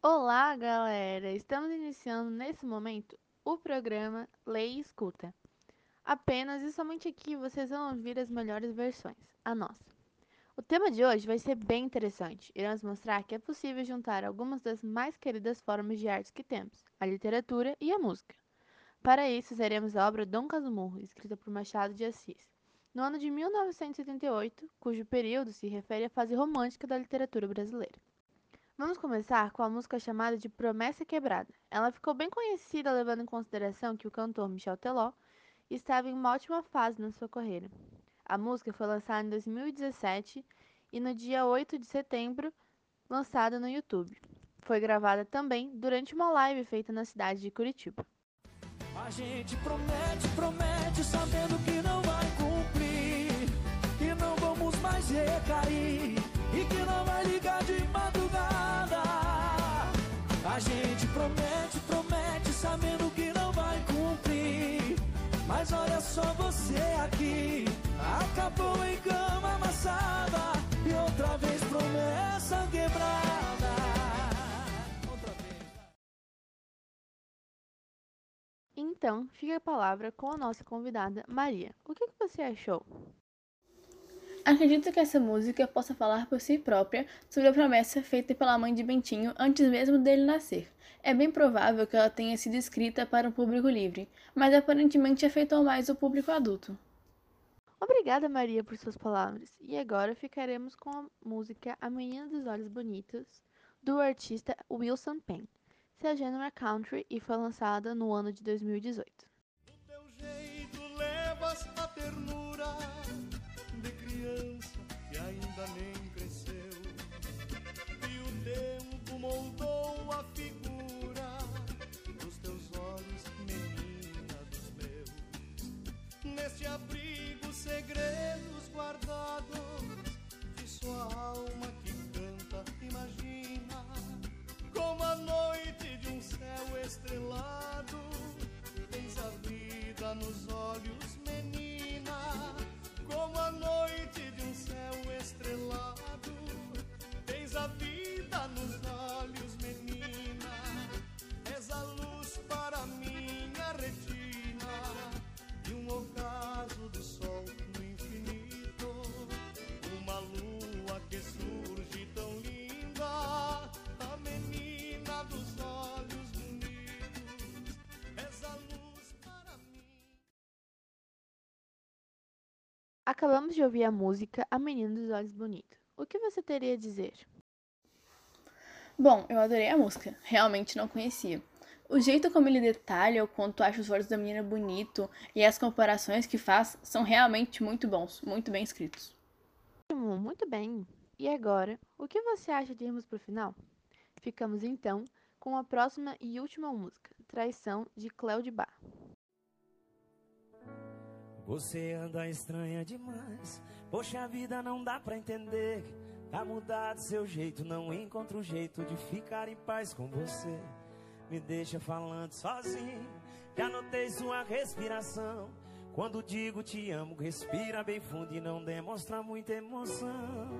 Olá, galera! Estamos iniciando nesse momento o programa Lei e Escuta. Apenas e somente aqui vocês vão ouvir as melhores versões, a nossa. O tema de hoje vai ser bem interessante. Iremos mostrar que é possível juntar algumas das mais queridas formas de artes que temos, a literatura e a música. Para isso, usaremos a obra Dom Casmurro, escrita por Machado de Assis, no ano de 1978, cujo período se refere à fase romântica da literatura brasileira. Vamos começar com a música chamada de Promessa Quebrada. Ela ficou bem conhecida levando em consideração que o cantor Michel Teló estava em uma ótima fase na sua carreira. A música foi lançada em 2017 e no dia 8 de setembro lançada no YouTube. Foi gravada também durante uma live feita na cidade de Curitiba. A gente promete, promete, sabendo que não vai cumprir, que não vamos mais recair e que não em cama amassada e outra vez promessa quebrada. Outra vez. Então, fica a palavra com a nossa convidada, Maria. O que, que você achou? Acredito que essa música possa falar por si própria sobre a promessa feita pela mãe de Bentinho antes mesmo dele nascer. É bem provável que ela tenha sido escrita para um público livre, mas aparentemente afetou mais o público adulto. Obrigada, Maria, por suas palavras. E agora ficaremos com a música A Menina dos Olhos Bonitos, do artista Wilson Penn. Seu gênero é country e foi lançada no ano de 2018. Do teu jeito levas a ternura de criança que ainda nem vida nos olhos, menina, como a noite de um céu estrelado. Tens a vida nos olhos, Acabamos de ouvir a música A Menina dos Olhos Bonitos. O que você teria a dizer? Bom, eu adorei a música, realmente não conhecia. O jeito como ele detalha o quanto acha os olhos da menina bonito e as comparações que faz são realmente muito bons, muito bem escritos. Ótimo, muito bem. E agora, o que você acha de irmos pro final? Ficamos então com a próxima e última música, Traição, de Cléo de Bar. Você anda estranha demais. Poxa, a vida não dá pra entender. Tá mudado seu jeito, não encontro jeito de ficar em paz com você. Me deixa falando sozinho. Já notei sua respiração. Quando digo te amo, respira bem fundo e não demonstra muita emoção.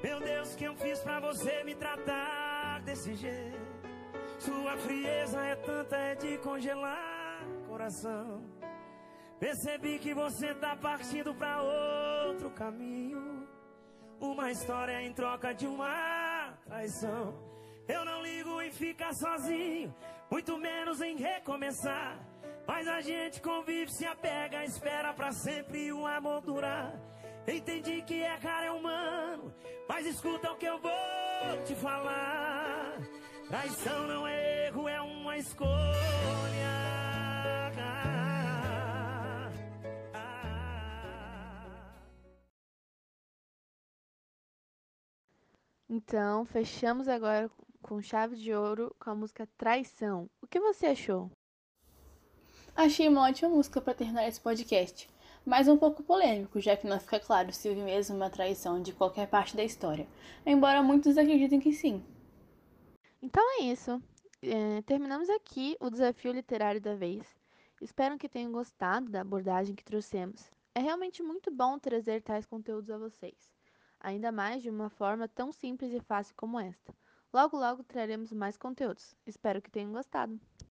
Meu Deus, que eu fiz pra você me tratar desse jeito? Sua frieza é tanta, é de congelar coração. Percebi que você tá partindo pra outro caminho. Uma história em troca de uma traição. Eu não ligo em ficar sozinho, muito menos em recomeçar. Mas a gente convive, se apega, espera pra sempre o amor durar. Entendi que errar é humano, mas escuta o que eu vou te falar. Traição não é erro, é uma escolha. Então, fechamos agora com chave de ouro com a música Traição. O que você achou? Achei uma ótima música para terminar esse podcast, mas um pouco polêmico, já que não fica claro se houve mesmo uma traição de qualquer parte da história, embora muitos acreditem que sim. Então é isso. É, terminamos aqui o desafio literário da vez. Espero que tenham gostado da abordagem que trouxemos. É realmente muito bom trazer tais conteúdos a vocês, ainda mais de uma forma tão simples e fácil como esta. Logo, logo traremos mais conteúdos. Espero que tenham gostado.